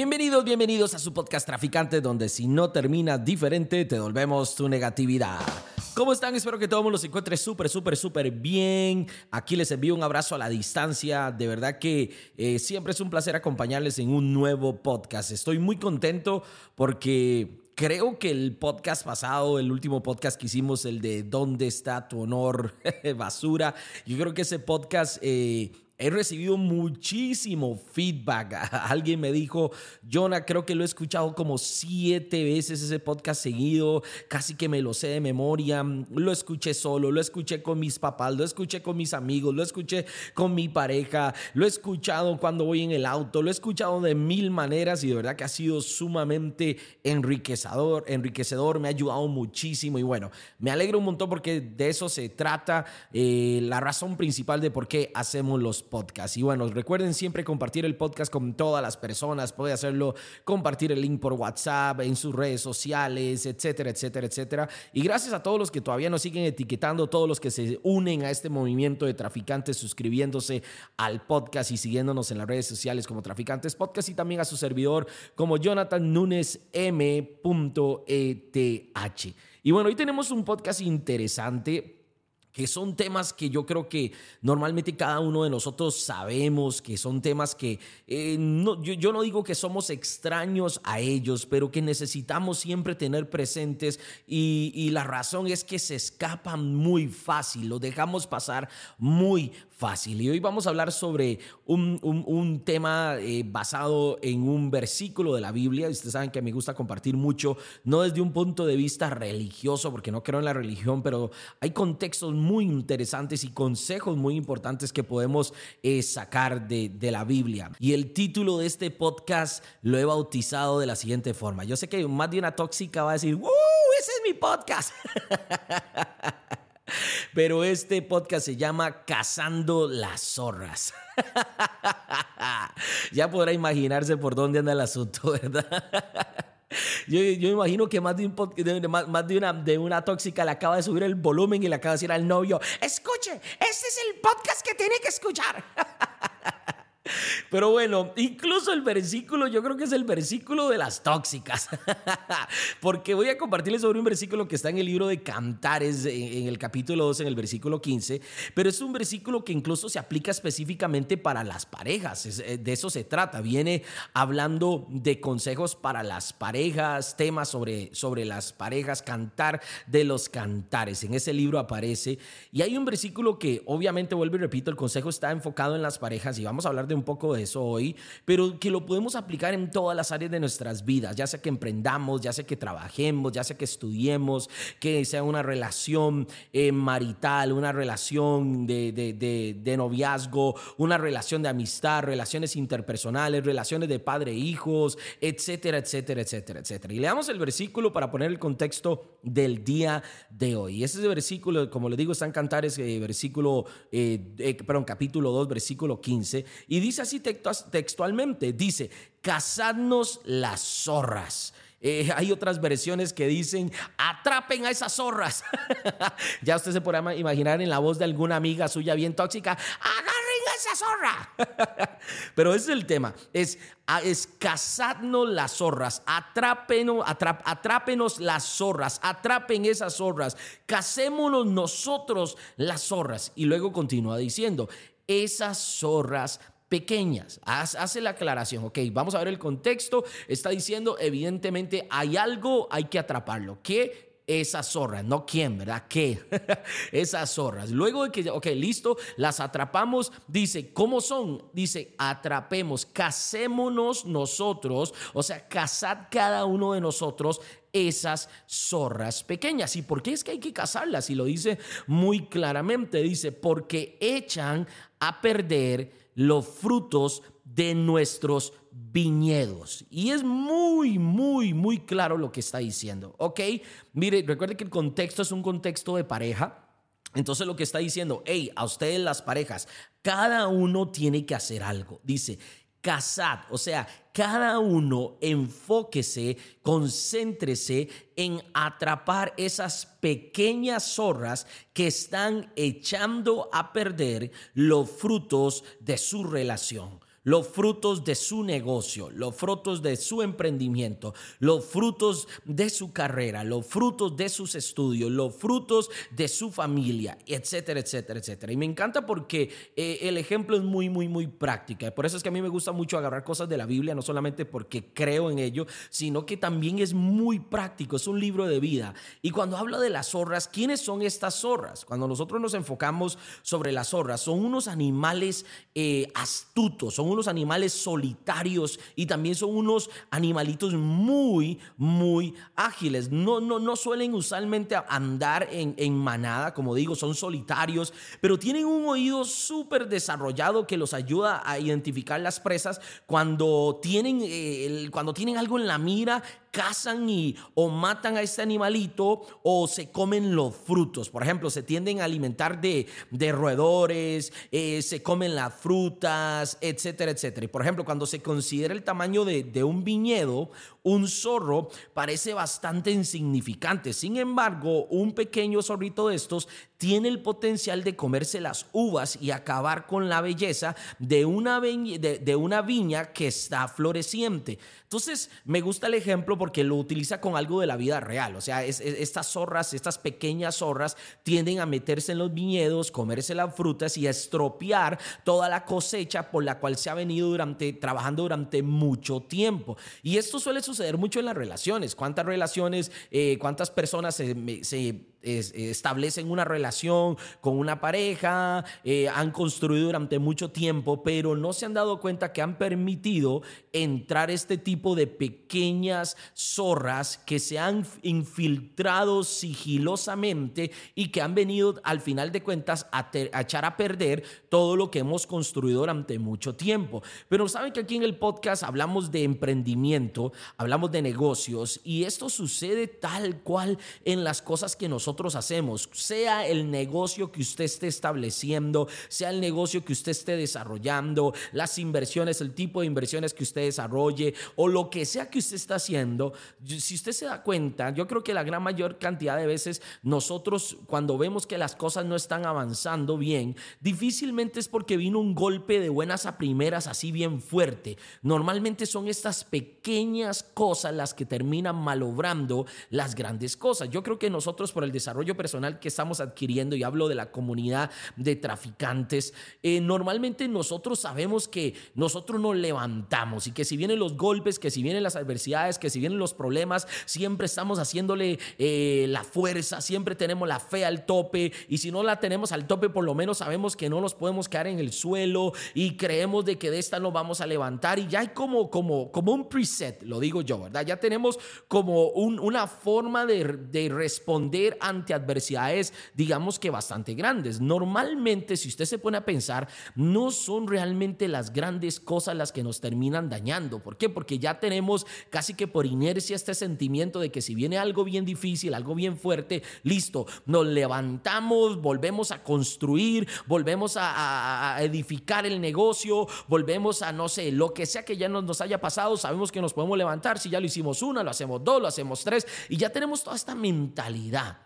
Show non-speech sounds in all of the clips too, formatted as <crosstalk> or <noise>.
Bienvenidos, bienvenidos a su podcast Traficante, donde si no terminas diferente, te devolvemos tu negatividad. ¿Cómo están? Espero que todo el mundo se encuentre súper, súper, súper bien. Aquí les envío un abrazo a la distancia. De verdad que eh, siempre es un placer acompañarles en un nuevo podcast. Estoy muy contento porque creo que el podcast pasado, el último podcast que hicimos, el de ¿Dónde está tu honor? <laughs> Basura. Yo creo que ese podcast... Eh, He recibido muchísimo feedback. <laughs> Alguien me dijo, Jonah, creo que lo he escuchado como siete veces ese podcast seguido, casi que me lo sé de memoria. Lo escuché solo, lo escuché con mis papás, lo escuché con mis amigos, lo escuché con mi pareja, lo he escuchado cuando voy en el auto, lo he escuchado de mil maneras y de verdad que ha sido sumamente enriquecedor, enriquecedor, me ha ayudado muchísimo y bueno, me alegro un montón porque de eso se trata, eh, la razón principal de por qué hacemos los podcast. Y bueno, recuerden siempre compartir el podcast con todas las personas. Puede hacerlo, compartir el link por WhatsApp, en sus redes sociales, etcétera, etcétera, etcétera. Y gracias a todos los que todavía nos siguen etiquetando, todos los que se unen a este movimiento de traficantes, suscribiéndose al podcast y siguiéndonos en las redes sociales como Traficantes Podcast y también a su servidor como Jonathan Nunes M.ETH. Y bueno, hoy tenemos un podcast interesante que son temas que yo creo que normalmente cada uno de nosotros sabemos, que son temas que eh, no, yo, no digo que somos extraños a ellos, pero que necesitamos siempre tener presentes y, y la razón es que se escapan muy fácil, lo dejamos pasar muy fácil. Y hoy vamos a hablar sobre un, un, tema eh, basado en un versículo de la Biblia. Ustedes saben que me gusta compartir mucho, no desde un punto de vista religioso, porque no creo en la religión, pero hay contextos muy interesantes y consejos muy importantes que podemos eh, sacar de, de la Biblia. Y el título de este podcast lo he bautizado de la siguiente forma. Yo sé que más de una tóxica va a decir, ¡Uh! Ese es mi podcast. <laughs> <laughs> Pero este podcast se llama Cazando las zorras. <laughs> ya podrá imaginarse por dónde anda el asunto, <laughs> ¿verdad? Yo, yo, imagino que más de, una, de una tóxica le acaba de subir el volumen y le acaba de decir al novio, escuche, este es el podcast que tiene que escuchar. Pero bueno, incluso el versículo, yo creo que es el versículo de las tóxicas. <laughs> Porque voy a compartirles sobre un versículo que está en el libro de Cantares, en el capítulo 2, en el versículo 15. Pero es un versículo que incluso se aplica específicamente para las parejas. Eh, de eso se trata. Viene hablando de consejos para las parejas, temas sobre, sobre las parejas, cantar de los cantares. En ese libro aparece. Y hay un versículo que obviamente, vuelvo y repito, el consejo está enfocado en las parejas y vamos a hablar de un poco de eso hoy, pero que lo podemos aplicar en todas las áreas de nuestras vidas, ya sea que emprendamos, ya sea que trabajemos, ya sea que estudiemos, que sea una relación eh, marital, una relación de, de, noviazgo, una relación de amistad, relaciones interpersonales, relaciones de padre e etcétera, etcétera, etcétera, etcétera. Y leamos el versículo para poner el contexto del día de hoy. Ese versículo, como le digo, está en Cantares, eh, versículo, eh, perdón, capítulo 2, versículo 15, y dice así textualmente, dice, cazadnos las zorras. Eh, <laughs> hay otras versiones que dicen, atrapen a esas zorras. <laughs> ya usted se podrá imaginar en la voz de alguna amiga suya bien tóxica, agarren a esa zorra. <laughs> Pero ese es el tema, es, es cazadnos las zorras, atrápenos, atrápenos las zorras, atrapen esas zorras, casémonos nosotros las zorras. Y luego continúa diciendo, esas zorras pequeñas. Hace la aclaración, ok, vamos a ver el contexto. Está diciendo, evidentemente, hay algo, hay que atraparlo. ¿Qué? Esas zorras, no quién, ¿verdad? ¿Qué? <laughs> Esas zorras. Luego de que, ok, listo, las atrapamos, dice, ¿cómo son? Dice, atrapemos, casémonos nosotros, o sea, cazad cada uno de nosotros esas zorras pequeñas. ¿Y por qué es que hay que cazarlas? Y lo dice muy claramente, dice, porque echan a perder los frutos de nuestros viñedos. Y es muy, muy, muy claro lo que está diciendo. ¿Ok? Mire, recuerde que el contexto es un contexto de pareja. Entonces lo que está diciendo, hey, a ustedes las parejas, cada uno tiene que hacer algo. Dice, casad, o sea, cada uno enfóquese, concéntrese en atrapar esas pequeñas zorras que están echando a perder los frutos de su relación. Los frutos de su negocio, los frutos de su emprendimiento, los frutos de su carrera, los frutos de sus estudios, los frutos de su familia, etcétera, etcétera, etcétera. Y me encanta porque eh, el ejemplo es muy, muy, muy práctica. Por eso es que a mí me gusta mucho agarrar cosas de la Biblia, no solamente porque creo en ello, sino que también es muy práctico, es un libro de vida. Y cuando hablo de las zorras, ¿quiénes son estas zorras? Cuando nosotros nos enfocamos sobre las zorras, son unos animales eh, astutos, son unos animales solitarios y también son unos animalitos muy, muy ágiles. No, no, no suelen usualmente andar en, en manada, como digo, son solitarios, pero tienen un oído súper desarrollado que los ayuda a identificar las presas cuando tienen, eh, cuando tienen algo en la mira cazan y o matan a este animalito o se comen los frutos. Por ejemplo, se tienden a alimentar de, de roedores, eh, se comen las frutas, etcétera, etcétera. Y por ejemplo, cuando se considera el tamaño de, de un viñedo, un zorro parece bastante insignificante. Sin embargo, un pequeño zorrito de estos tiene el potencial de comerse las uvas y acabar con la belleza de una, de, una viña que está floreciente. Entonces, me gusta el ejemplo porque lo utiliza con algo de la vida real. O sea, estas zorras, estas pequeñas zorras, tienden a meterse en los viñedos, comerse las frutas y a estropear toda la cosecha por la cual se ha venido durante, trabajando durante mucho tiempo. Y esto suele suceder mucho en las relaciones. ¿Cuántas relaciones, eh, cuántas personas se, se establecen una relación con una pareja, eh, han construido durante mucho tiempo, pero no se han dado cuenta que han permitido entrar este tipo de pequeñas zorras que se han infiltrado sigilosamente y que han venido al final de cuentas a, a echar a perder todo lo que hemos construido durante mucho tiempo. Pero saben que aquí en el podcast hablamos de emprendimiento, hablamos de negocios y esto sucede tal cual en las cosas que nosotros hacemos, sea el negocio que usted esté estableciendo, sea el negocio que usted esté desarrollando, las inversiones, el tipo de inversiones que usted desarrolle o lo que sea que usted está haciendo, si usted se da cuenta, yo creo que la gran mayor cantidad de veces nosotros cuando vemos que las cosas no están avanzando bien, difícilmente es porque vino un golpe de buenas a primeras así bien fuerte. Normalmente son estas pequeñas cosas las que terminan malobrando las grandes cosas. Yo creo que nosotros por el desarrollo personal que estamos adquiriendo, y hablo de la comunidad de traficantes, eh, normalmente nosotros sabemos que nosotros nos levantamos y que si vienen los golpes, que si vienen las adversidades, que si vienen los problemas, siempre estamos haciéndole eh, la fuerza, siempre tenemos la fe al tope y si no la tenemos al tope, por lo menos sabemos que no nos podemos quedar en el suelo y creemos de que de esta nos vamos a levantar y ya hay como, como, como un preset, lo digo yo, ¿verdad? Ya tenemos como una forma de, de responder a adversidades, digamos que bastante grandes. Normalmente, si usted se pone a pensar, no son realmente las grandes cosas las que nos terminan dañando. ¿Por qué? Porque ya tenemos casi que por inercia este sentimiento de que si viene algo bien difícil, algo bien fuerte, listo, nos levantamos, volvemos a construir, volvemos a, edificar el negocio, volvemos a, no sé, lo que sea que ya nos, nos haya pasado, sabemos que nos podemos levantar. Si ya lo hicimos una, lo hacemos dos, lo hacemos tres, y ya tenemos toda esta mentalidad.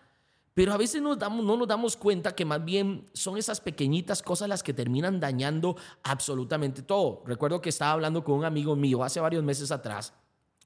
Pero a veces no nos damos cuenta que más bien son esas pequeñitas cosas las que terminan dañando absolutamente todo. Recuerdo que estaba hablando con un amigo mío hace varios meses atrás,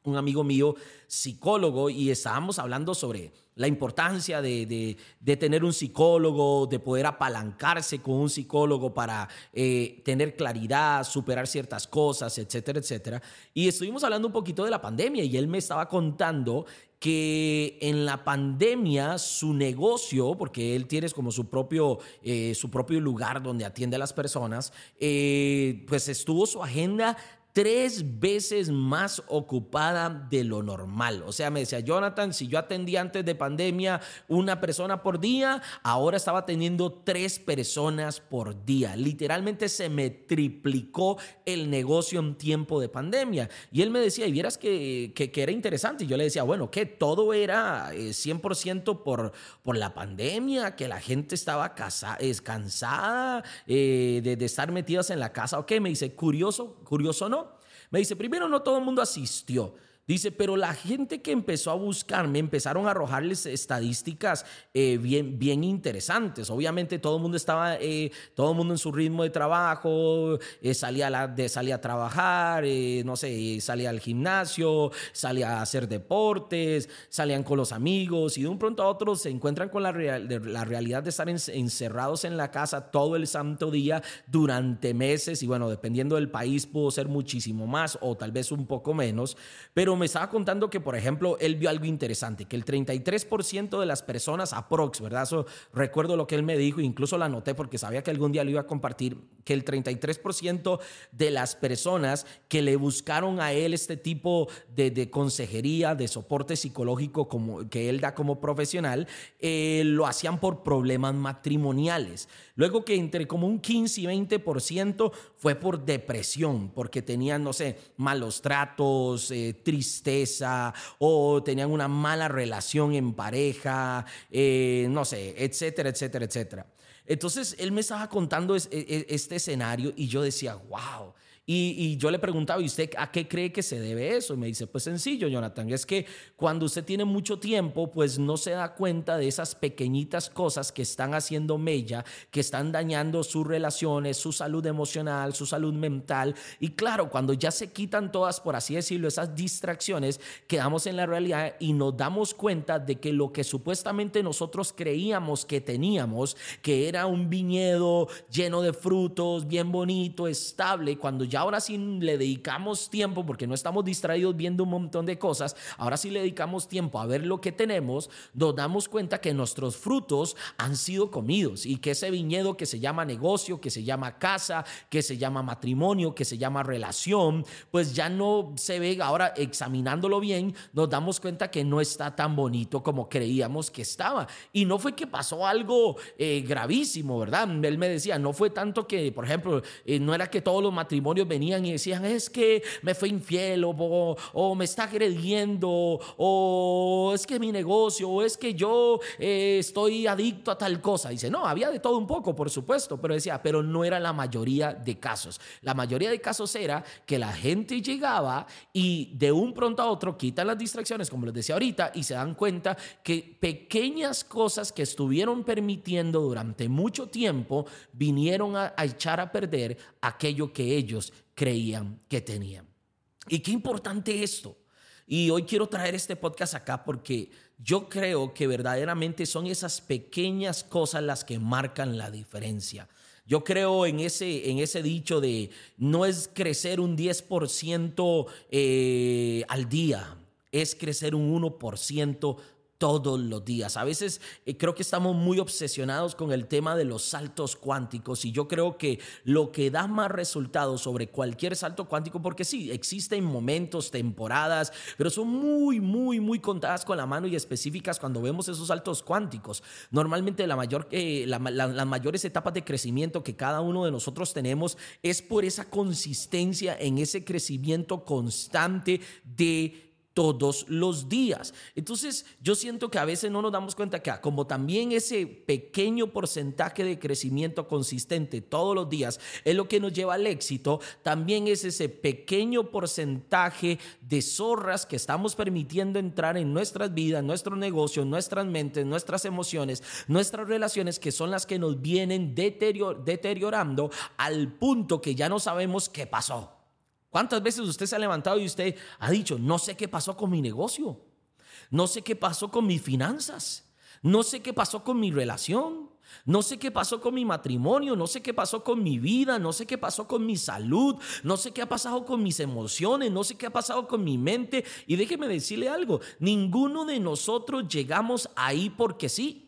un amigo mío psicólogo, y estábamos hablando sobre la importancia de, tener un psicólogo, de poder apalancarse con un psicólogo para eh, tener claridad, superar ciertas cosas, etcétera, etcétera. Y estuvimos hablando un poquito de la pandemia y él me estaba contando que en la pandemia su negocio, porque él tiene como su propio, eh, su propio lugar donde atiende a las personas, eh, pues estuvo su agenda tres veces más ocupada de lo normal. O sea, me decía, Jonathan, si yo atendía antes de pandemia una persona por día, ahora estaba atendiendo tres personas por día. Literalmente se me triplicó el negocio en tiempo de pandemia. Y él me decía, y vieras que, que, era interesante. Y yo le decía, bueno, que todo era 100% eh, por, por la pandemia, que la gente estaba casa, cansada eh, de, de estar metidas en la casa. Ok, me dice, curioso, curioso no. Me dice, primero no todo el mundo asistió. Dice, pero la gente que empezó a buscarme empezaron a arrojarles estadísticas eh, bien, bien interesantes. Obviamente todo el mundo estaba, eh, todo el mundo en su ritmo de trabajo, eh, salía, la, de, salía a trabajar, no sé, salía al gimnasio, salía a hacer deportes, salían con los amigos y de un pronto a otro se encuentran con la, la realidad de estar encerrados en la casa todo el santo día durante meses y bueno, dependiendo del país pudo ser muchísimo más o tal vez un poco menos, pero me estaba contando que, por ejemplo, él vio algo interesante, que el 33% de las personas, aprox, ¿verdad? Eso recuerdo lo que él me dijo, incluso la anoté porque sabía que algún día lo iba a compartir, que el 33% de las personas que le buscaron a él este tipo de, consejería, de soporte psicológico como, que él da como profesional, eh, lo hacían por problemas matrimoniales. Luego que entre como un 15 y 20% fue por depresión, porque tenían, no sé, malos tratos, eh, tristeza o tenían una mala relación en pareja, eh, no sé, etcétera, etcétera, etcétera. Entonces él me estaba contando e, e, este escenario y yo decía, wow, y, yo le preguntaba, ¿y usted a qué cree que se debe eso? Y me dice, pues sencillo, Jonathan, es que cuando usted tiene mucho tiempo, pues no se da cuenta de esas pequeñitas cosas que están haciendo mella, que están dañando sus relaciones, su salud emocional, su salud mental. Y claro, cuando ya se quitan todas, por así decirlo, esas distracciones, quedamos en la realidad y nos damos cuenta de que lo que supuestamente nosotros creíamos que teníamos, que era un viñedo lleno de frutos, bien bonito, estable, cuando ya ahora sí le dedicamos tiempo, porque no estamos distraídos viendo un montón de cosas, ahora sí le dedicamos tiempo a ver lo que tenemos, nos damos cuenta que nuestros frutos han sido comidos y que ese viñedo que se llama negocio, que se llama casa, que se llama matrimonio, que se llama relación, pues ya no se ve, ahora examinándolo bien, nos damos cuenta que no está tan bonito como creíamos que estaba. Y no fue que pasó algo eh, gravísimo, ¿verdad? Él me decía, no fue tanto que, por ejemplo, eh, no era que todos los matrimonios venían y decían, es que me fue infiel o, o, me está agrediendo o es que mi negocio o es que yo eh, estoy adicto a tal cosa. Dice, no, había de todo un poco, por supuesto, pero decía, pero no era la mayoría de casos. La mayoría de casos era que la gente llegaba y de un pronto a otro quitan las distracciones, como les decía ahorita, y se dan cuenta que pequeñas cosas que estuvieron permitiendo durante mucho tiempo vinieron a echar a perder aquello que ellos creían que tenían. Y qué importante esto. Y hoy quiero traer este podcast acá porque yo creo que verdaderamente son esas pequeñas cosas las que marcan la diferencia. Yo creo en ese, en ese dicho de no es crecer un 10% eh, al día, es crecer un 1% todos los días. A veces eh, creo que estamos muy obsesionados con el tema de los saltos cuánticos y yo creo que lo que da más resultados sobre cualquier salto cuántico, porque sí, existen momentos, temporadas, pero son muy, muy, muy contadas con la mano y específicas cuando vemos esos saltos cuánticos. Normalmente la mayor, eh, las mayores etapas de crecimiento que cada uno de nosotros tenemos es por esa consistencia en ese crecimiento constante de todos los días. Entonces, yo siento que a veces no nos damos cuenta que como también ese pequeño porcentaje de crecimiento consistente todos los días es lo que nos lleva al éxito, también es ese pequeño porcentaje de zorras que estamos permitiendo entrar en nuestras vidas, nuestro negocio, nuestras mentes, nuestras emociones, nuestras relaciones, que son las que nos vienen deteriorando al punto que ya no sabemos qué pasó. ¿Cuántas veces usted se ha levantado y usted ha dicho, no sé qué pasó con mi negocio? No sé qué pasó con mis finanzas. No sé qué pasó con mi relación. No sé qué pasó con mi matrimonio, no sé qué pasó con mi vida, no sé qué pasó con mi salud, no sé qué ha pasado con mis emociones, no sé qué ha pasado con mi mente. Y déjeme decirle algo, ninguno de nosotros llegamos ahí porque sí.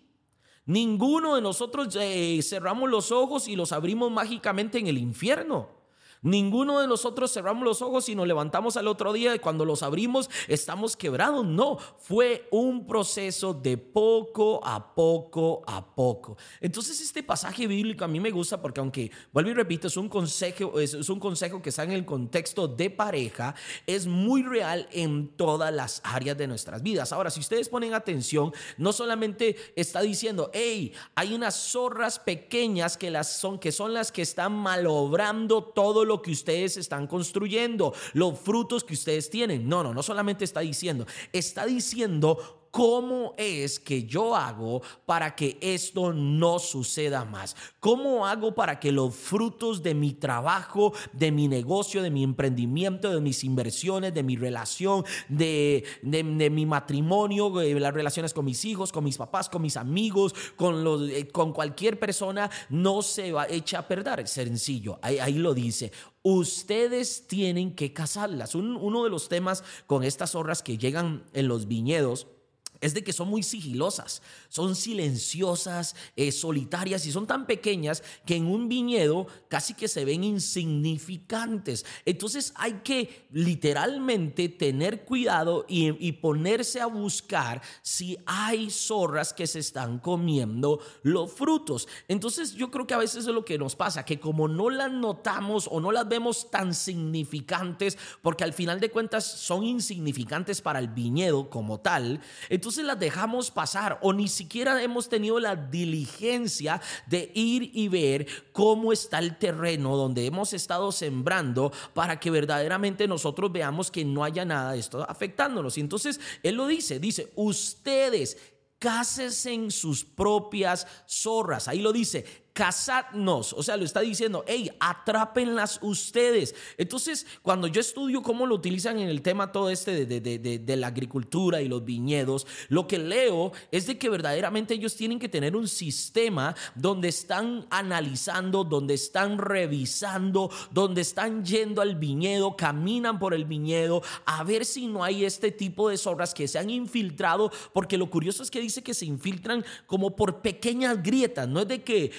Ninguno de nosotros eh, cerramos los ojos y los abrimos mágicamente en el infierno. Ninguno de nosotros cerramos los ojos y nos levantamos al otro día y cuando los abrimos estamos quebrados. No, fue un proceso de poco a poco a poco. Entonces este pasaje bíblico a mí me gusta porque aunque, vuelvo y repito, es un consejo, es, un consejo que está en el contexto de pareja, es muy real en todas las áreas de nuestras vidas. Ahora, si ustedes ponen atención, no solamente está diciendo, hey, hay unas zorras pequeñas que, las son, que son las que están malobrando todo lo que ustedes están construyendo, los frutos que ustedes tienen. No, no, no solamente está diciendo, está diciendo ¿Cómo es que yo hago para que esto no suceda más? ¿Cómo hago para que los frutos de mi trabajo, de mi negocio, de mi emprendimiento, de mis inversiones, de mi relación, de, de, mi matrimonio, de las relaciones con mis hijos, con mis papás, con mis amigos, con, eh, con cualquier persona, no se va eche a perder? Sencillo, ahí, lo dice ustedes tienen que casarlas. uno de los temas con estas obras que llegan en los viñedos es de que son muy sigilosas, son silenciosas, eh, solitarias y son tan pequeñas que en un viñedo casi que se ven insignificantes. Entonces hay que literalmente tener cuidado y, y ponerse a buscar si hay zorras que se están comiendo los frutos. Entonces yo creo que a veces es lo que nos pasa, que como no las notamos o no las vemos tan significantes, porque al final de cuentas son insignificantes para el viñedo como tal, entonces entonces las dejamos pasar o ni siquiera hemos tenido la diligencia de ir y ver cómo está el terreno donde hemos estado sembrando para que verdaderamente nosotros veamos que no haya nada de esto afectándonos. Y entonces él lo dice, dice, ustedes cásense en sus propias zorras. Ahí lo dice, cazadnos. O sea, lo está diciendo, hey, atrápenlas ustedes. Entonces, cuando yo estudio cómo lo utilizan en el tema todo este de, de, la agricultura y los viñedos, lo que leo es de que verdaderamente ellos tienen que tener un sistema donde están analizando, donde están revisando, donde están yendo al viñedo, caminan por el viñedo a ver si no hay este tipo de zorras que se han infiltrado, porque lo curioso es que dice que se infiltran como por pequeñas grietas, no es de que...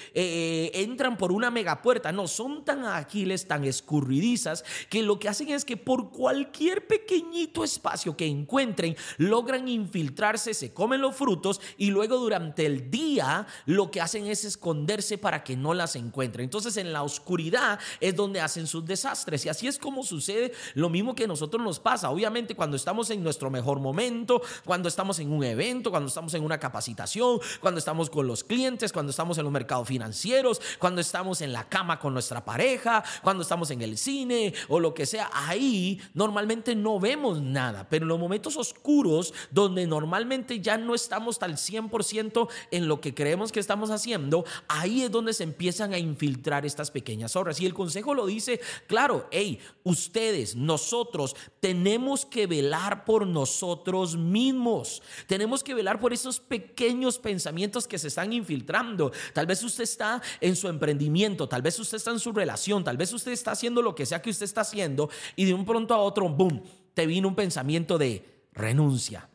entran por una megapuerta. No, son tan ágiles, tan escurridizas, que lo que hacen es que por cualquier pequeñito espacio que encuentren, logran infiltrarse, se comen los frutos y luego durante el día lo que hacen es esconderse para que no las encuentren. Entonces en la oscuridad es donde hacen sus desastres. Y así es como sucede lo mismo que a nosotros nos pasa. Obviamente cuando estamos en nuestro mejor momento, cuando estamos en un evento, cuando estamos en una capacitación, cuando estamos con los clientes, cuando estamos en los mercados financieros, cuando estamos en la cama con nuestra pareja, cuando estamos en el cine o lo que sea, ahí normalmente no vemos nada, pero en los momentos oscuros donde normalmente ya no estamos al 100% en lo que creemos que estamos haciendo, ahí es donde se empiezan a infiltrar estas pequeñas obras. Y el consejo lo dice, claro, hey, ustedes, nosotros tenemos que velar por nosotros mismos, tenemos que velar por esos pequeños pensamientos que se están infiltrando. Tal vez usted está en su emprendimiento, tal vez usted está en su relación, tal vez usted está haciendo lo que sea que usted está haciendo y de un pronto a otro, boom, te vino un pensamiento de renuncia.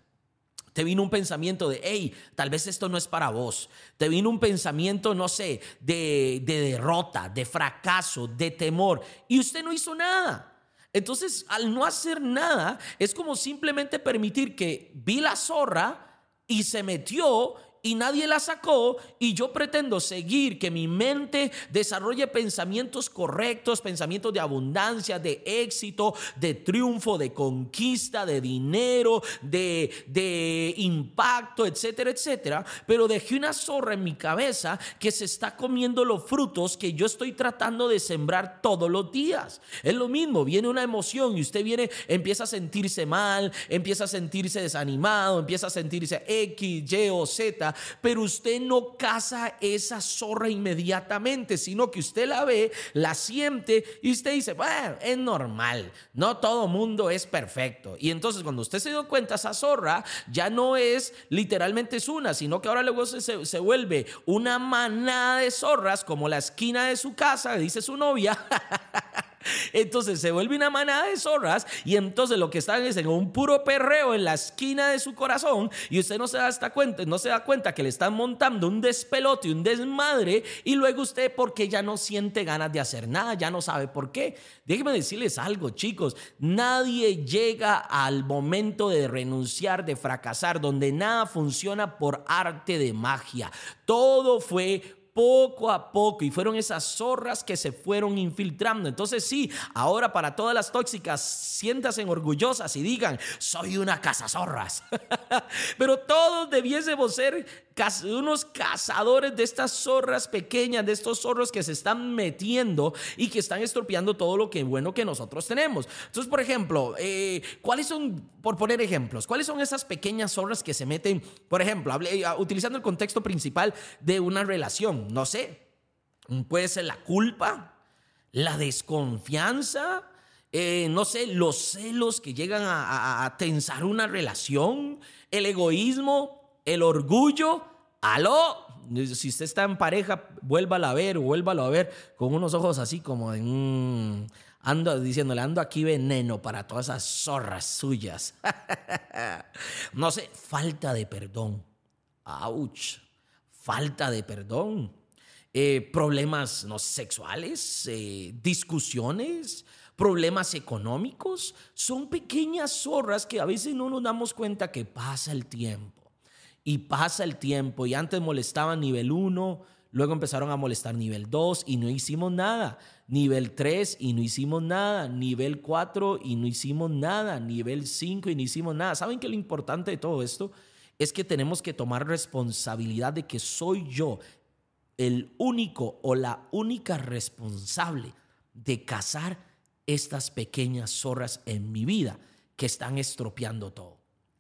Te vino un pensamiento de, hey, tal vez esto no es para vos. Te vino un pensamiento, no sé, de, de derrota, de fracaso, de temor. Y usted no hizo nada. Entonces, al no hacer nada, es como simplemente permitir que vi la zorra y se metió y nadie la sacó y yo pretendo seguir que mi mente desarrolle pensamientos correctos, pensamientos de abundancia, de éxito, de triunfo, de conquista, de dinero, de, impacto, etcétera, etcétera. Pero dejé una zorra en mi cabeza que se está comiendo los frutos que yo estoy tratando de sembrar todos los días. Es lo mismo, viene una emoción y usted viene, empieza a sentirse mal, empieza a sentirse desanimado, empieza a sentirse X, Y o Z pero usted no caza esa zorra inmediatamente, sino que usted la ve, la siente y usted dice, bueno, es normal, no todo mundo es perfecto. Y entonces cuando usted se dio cuenta, esa zorra ya no es literalmente una, sino que ahora luego se, se vuelve una manada de zorras como la esquina de su casa, dice su novia. <laughs> Entonces se vuelve una manada de zorras y entonces lo que están es en un puro perreo en la esquina de su corazón y usted no se da cuenta, no se da cuenta que le están montando un despelote, un desmadre y luego usted porque ya no siente ganas de hacer nada, ya no sabe por qué. Déjenme decirles algo, chicos, nadie llega al momento de renunciar, de fracasar, donde nada funciona por arte de magia. Todo fue poco a poco y fueron esas zorras que se fueron infiltrando. Entonces sí, ahora para todas las tóxicas, siéntanse orgullosas y digan, soy una casa zorras. <laughs> Pero todos debiésemos ser unos cazadores de estas zorras pequeñas, de estos zorros que se están metiendo y que están estropeando todo lo que bueno que nosotros tenemos. Entonces, por ejemplo, eh, ¿cuáles son, por poner ejemplos, cuáles son esas pequeñas zorras que se meten, por ejemplo, eh, utilizando el contexto principal de una relación? No sé, puede ser la culpa, la desconfianza, eh, no sé, los celos que llegan a, tensar una relación, el egoísmo, el orgullo. Aló, si usted está en pareja, vuélvala a ver vuélvalo a ver con unos ojos así como de... Mm, ando diciéndole, ando aquí veneno para todas esas zorras suyas. <laughs> no sé, falta de perdón. Ouch, falta de perdón. Eh, problemas no, sexuales, eh, discusiones, problemas económicos. Son pequeñas zorras que a veces no nos damos cuenta que pasa el tiempo. Y pasa el tiempo y antes molestaban nivel 1, luego empezaron a molestar nivel 2 y no hicimos nada. Nivel 3 y no hicimos nada. Nivel 4 y no hicimos nada. Nivel 5 y no hicimos nada. ¿Saben que lo importante de todo esto? Es que tenemos que tomar responsabilidad de que soy yo el único o la única responsable de cazar estas pequeñas zorras en mi vida que están estropeando todo.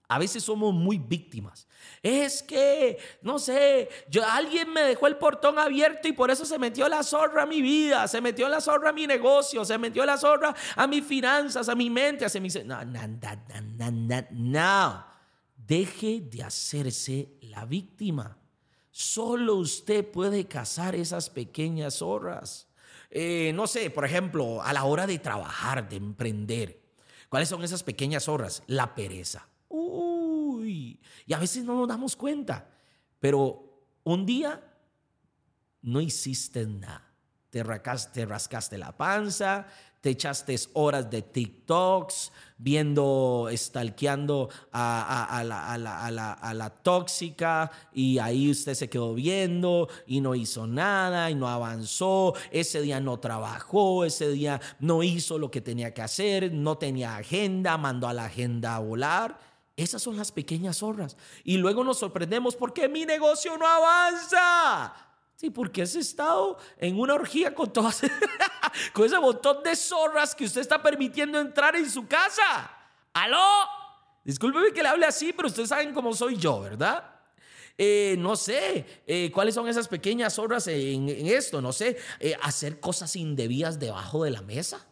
A veces somos muy víctimas. Es que, no sé, yo, alguien me dejó el portón abierto y por eso se metió la zorra a mi vida, se metió la zorra a mi negocio, se metió la zorra a mis finanzas, a mi mente, a mi... No, no, no, no, no. Deje de hacerse la víctima. Solo usted puede cazar esas pequeñas zorras. Eh, no sé, por ejemplo, a la hora de trabajar, de emprender. ¿Cuáles son esas pequeñas zorras? La pereza. Uy, y a veces no nos damos cuenta, pero un día no hiciste nada. Te rascaste, rascaste la panza, te echaste horas de TikToks, viendo, stalkeando a, a, la, tóxica y ahí usted se quedó viendo y no hizo nada y no avanzó, ese día no trabajó, ese día no hizo lo que tenía que hacer, no tenía agenda, mandó a la agenda a volar. Esas son las pequeñas zorras. Y luego nos sorprendemos porque mi negocio no avanza. Sí, porque has estado en una orgía con todas, <laughs> con ese montón de zorras que usted está permitiendo entrar en su casa. ¡Aló! Discúlpeme que le hable así, pero ustedes saben cómo soy yo, ¿verdad? Eh, no sé, eh, cuáles son esas pequeñas zorras en, esto, no sé, eh, hacer cosas indebidas debajo de la mesa.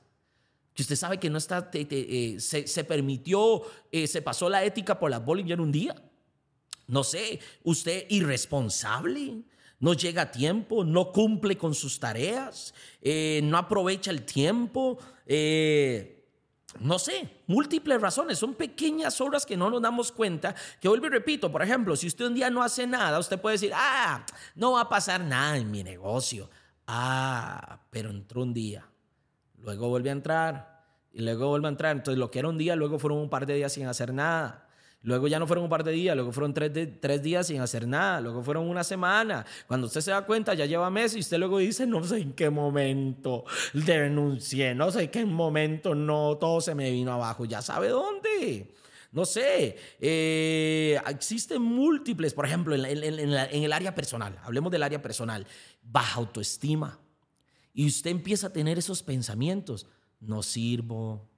Que usted sabe que no está, se, se, permitió, se pasó la ética por la Bollinger un día. No sé, usted irresponsable no llega a tiempo, no cumple con sus tareas, eh, no aprovecha el tiempo. Eh, no sé, múltiples razones, son pequeñas obras que no nos damos cuenta, que vuelvo y repito, por ejemplo, si usted un día no hace nada, usted puede decir, ah, no va a pasar nada en mi negocio. Ah, pero entró un día, luego vuelve a entrar y luego vuelve a entrar. Entonces lo que era un día, luego fueron un par de días sin hacer nada. Luego ya no fueron un par de días, luego fueron tres, días sin hacer nada, luego fueron una semana. Cuando usted se da cuenta, ya lleva meses y usted luego dice, no sé en qué momento denuncié, no sé en qué momento no, todo se me vino abajo, ya sabe dónde. No sé, eh, existen múltiples, por ejemplo, en, en el área personal, hablemos del área personal, baja autoestima. Y usted empieza a tener esos pensamientos, no sirvo,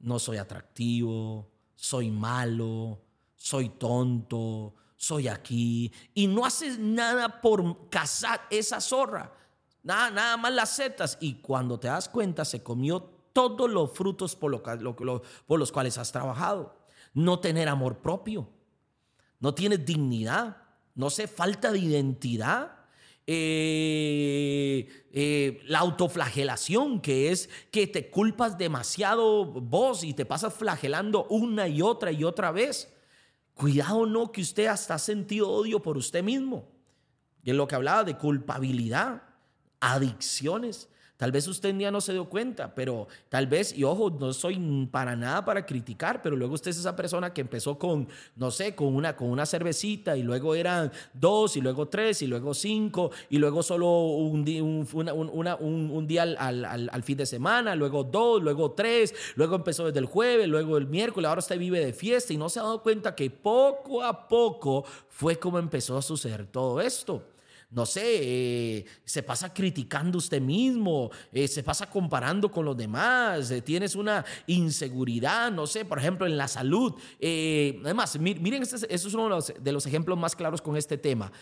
no soy atractivo, soy malo, soy tonto, soy aquí, y no haces nada por cazar esa zorra, nada, nada más las setas, y cuando te das cuenta se comió todos los frutos por, por los cuales has trabajado. No tener amor propio, no tienes dignidad, no sé, falta de identidad. Eh, eh, la autoflagelación, que es que te culpas demasiado vos y te pasas flagelando una y otra y otra vez. Cuidado no que usted hasta ha sentido odio por usted mismo. Y en lo que hablaba de culpabilidad, adicciones. Tal vez usted ya no se dio cuenta, pero tal vez, y ojo, no soy para nada para criticar, pero luego usted es esa persona que empezó con, no sé, con una, con una cervecita y luego eran dos y luego tres y luego cinco y luego solo un, día, un, un, día al, al, fin de semana, luego dos, luego tres, luego empezó desde el jueves, luego el miércoles, ahora usted vive de fiesta y no se ha dado cuenta que poco a poco fue como empezó a suceder todo esto no sé, eh, se pasa criticando usted mismo, eh, se pasa comparando con los demás, eh, tienes una inseguridad, no sé, por ejemplo, en la salud. además, miren, este, es uno de los, ejemplos más claros con este tema.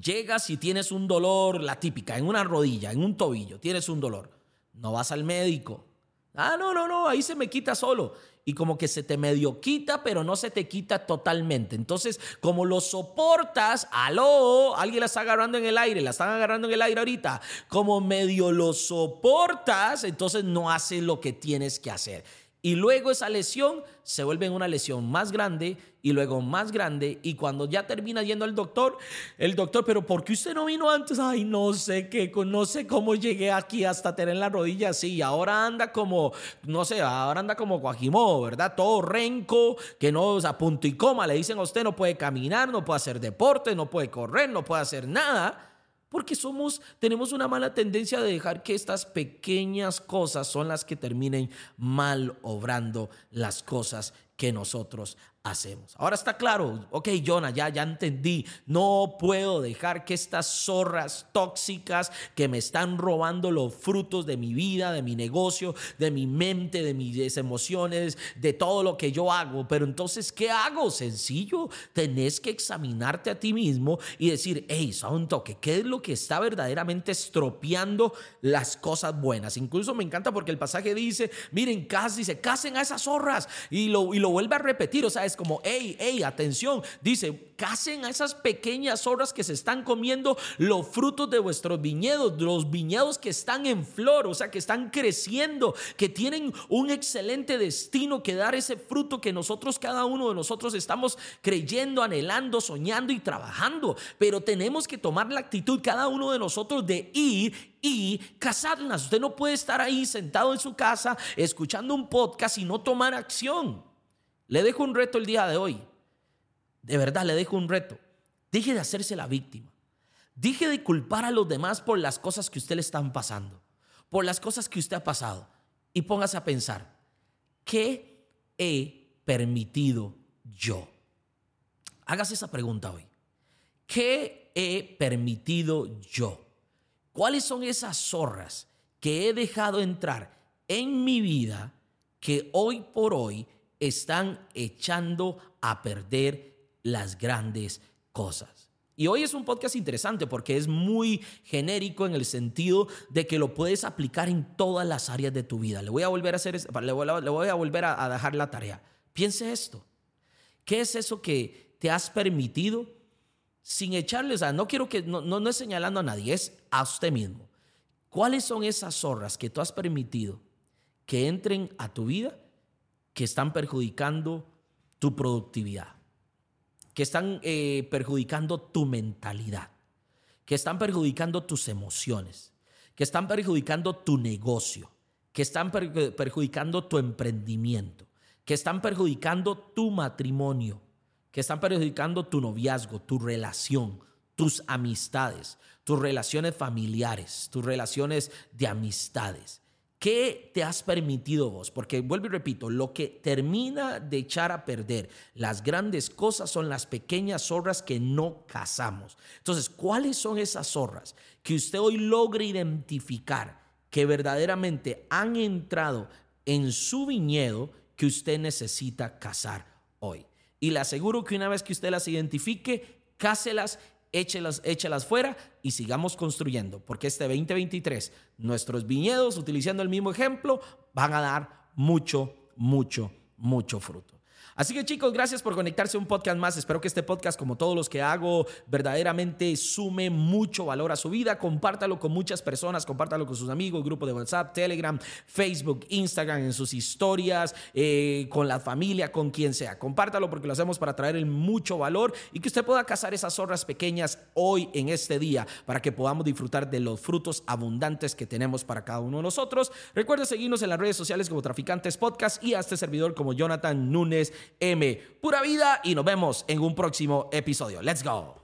llegas y tienes un dolor, la típica, en una rodilla, en un tobillo, tienes un dolor. No vas al médico. Ah, no, no, no, ahí se me quita solo y como que se te medio quita, pero no se te quita totalmente. Entonces, como lo soportas, aló, alguien la está agarrando en el aire, la están agarrando en el aire ahorita, como medio lo soportas, entonces no haces lo que tienes que hacer. Y luego esa lesión se vuelve una lesión más grande y luego más grande. Y cuando ya termina yendo al doctor, el doctor, pero ¿por qué usted no vino antes? Ay, no sé qué, no sé cómo llegué aquí hasta tener la rodilla así. Ahora anda como, no sé, ahora anda como Guajimó, ¿verdad? Todo renco, que no, o sea, punto y coma. Le dicen a usted no puede caminar, no puede hacer deporte, no puede correr, no puede hacer nada. Porque somos, tenemos una mala tendencia de dejar que estas pequeñas cosas son las que terminen mal obrando las cosas que nosotros hacemos. Ahora está claro, ok, Jonah, ya, ya entendí, no puedo dejar que estas zorras tóxicas que me están robando los frutos de mi vida, de mi negocio, de mi mente, de mis emociones, de todo lo que yo hago. Pero entonces, ¿qué hago? Sencillo, tenés que examinarte a ti mismo y decir, hey, un toque, ¿qué es lo que está verdaderamente estropeando las cosas buenas? Incluso me encanta porque el pasaje dice, miren, casi dice, casen a esas zorras y lo, y lo vuelve a repetir, o sea, como, hey, hey, atención, dice, casen a esas pequeñas horas que se están comiendo los frutos de vuestros viñedos, los viñedos que están en flor, o sea, que están creciendo, que tienen un excelente destino que dar ese fruto que nosotros, cada uno de nosotros estamos creyendo, anhelando, soñando y trabajando, pero tenemos que tomar la actitud cada uno de nosotros de ir y casarlas. Usted no puede estar ahí sentado en su casa escuchando un podcast y no tomar acción. Le dejo un reto el día de hoy. De verdad, le dejo un reto. Deje de hacerse la víctima. Deje de culpar a los demás por las cosas que usted le están pasando, por las cosas que usted ha pasado. Y póngase a pensar, ¿qué he permitido yo? Hágase esa pregunta hoy. ¿Qué he permitido yo? ¿Cuáles son esas zorras que he dejado entrar en mi vida que hoy por hoy están echando a perder las grandes cosas. Y hoy es un podcast interesante porque es muy genérico en el sentido de que lo puedes aplicar en todas las áreas de tu vida. Le voy a volver a hacer, le voy a, volver a, dejar la tarea. Piense esto. ¿Qué es eso que te has permitido sin echarle, o sea, no quiero que, no, no es señalando a nadie, es a usted mismo. ¿Cuáles son esas zorras que tú has permitido que entren a tu vida que están perjudicando tu productividad, que están eh, perjudicando tu mentalidad, que están perjudicando tus emociones, que están perjudicando tu negocio, que están perjudicando tu emprendimiento, que están perjudicando tu matrimonio, que están perjudicando tu noviazgo, tu relación, tus amistades, tus relaciones familiares, tus relaciones de amistades. ¿Qué te has permitido vos? Porque vuelvo y repito, lo que termina de echar a perder las grandes cosas son las pequeñas zorras que no cazamos. Entonces, ¿cuáles son esas zorras que usted hoy logre identificar que verdaderamente han entrado en su viñedo que usted necesita cazar hoy? Y le aseguro que una vez que usted las identifique, cáselas échelas, échelas fuera y sigamos construyendo, porque este 2023 nuestros viñedos, utilizando el mismo ejemplo, van a dar mucho, mucho, mucho fruto. Así que chicos, gracias por conectarse a un podcast más. Espero que este podcast, como todos los que hago, verdaderamente sume mucho valor a su vida. Compártalo con muchas personas, compártalo con sus amigos, grupo de WhatsApp, Telegram, Facebook, Instagram, en sus historias, eh, con la familia, con quien sea. Compártalo porque lo hacemos para traer mucho valor y que usted pueda cazar esas zorras pequeñas hoy en este día para que podamos disfrutar de los frutos abundantes que tenemos para cada uno de nosotros. Recuerda seguirnos en las redes sociales como Traficantes Podcast y a este servidor como Jonathan Núñez M. Pura vida y nos vemos en un próximo episodio. Let's go.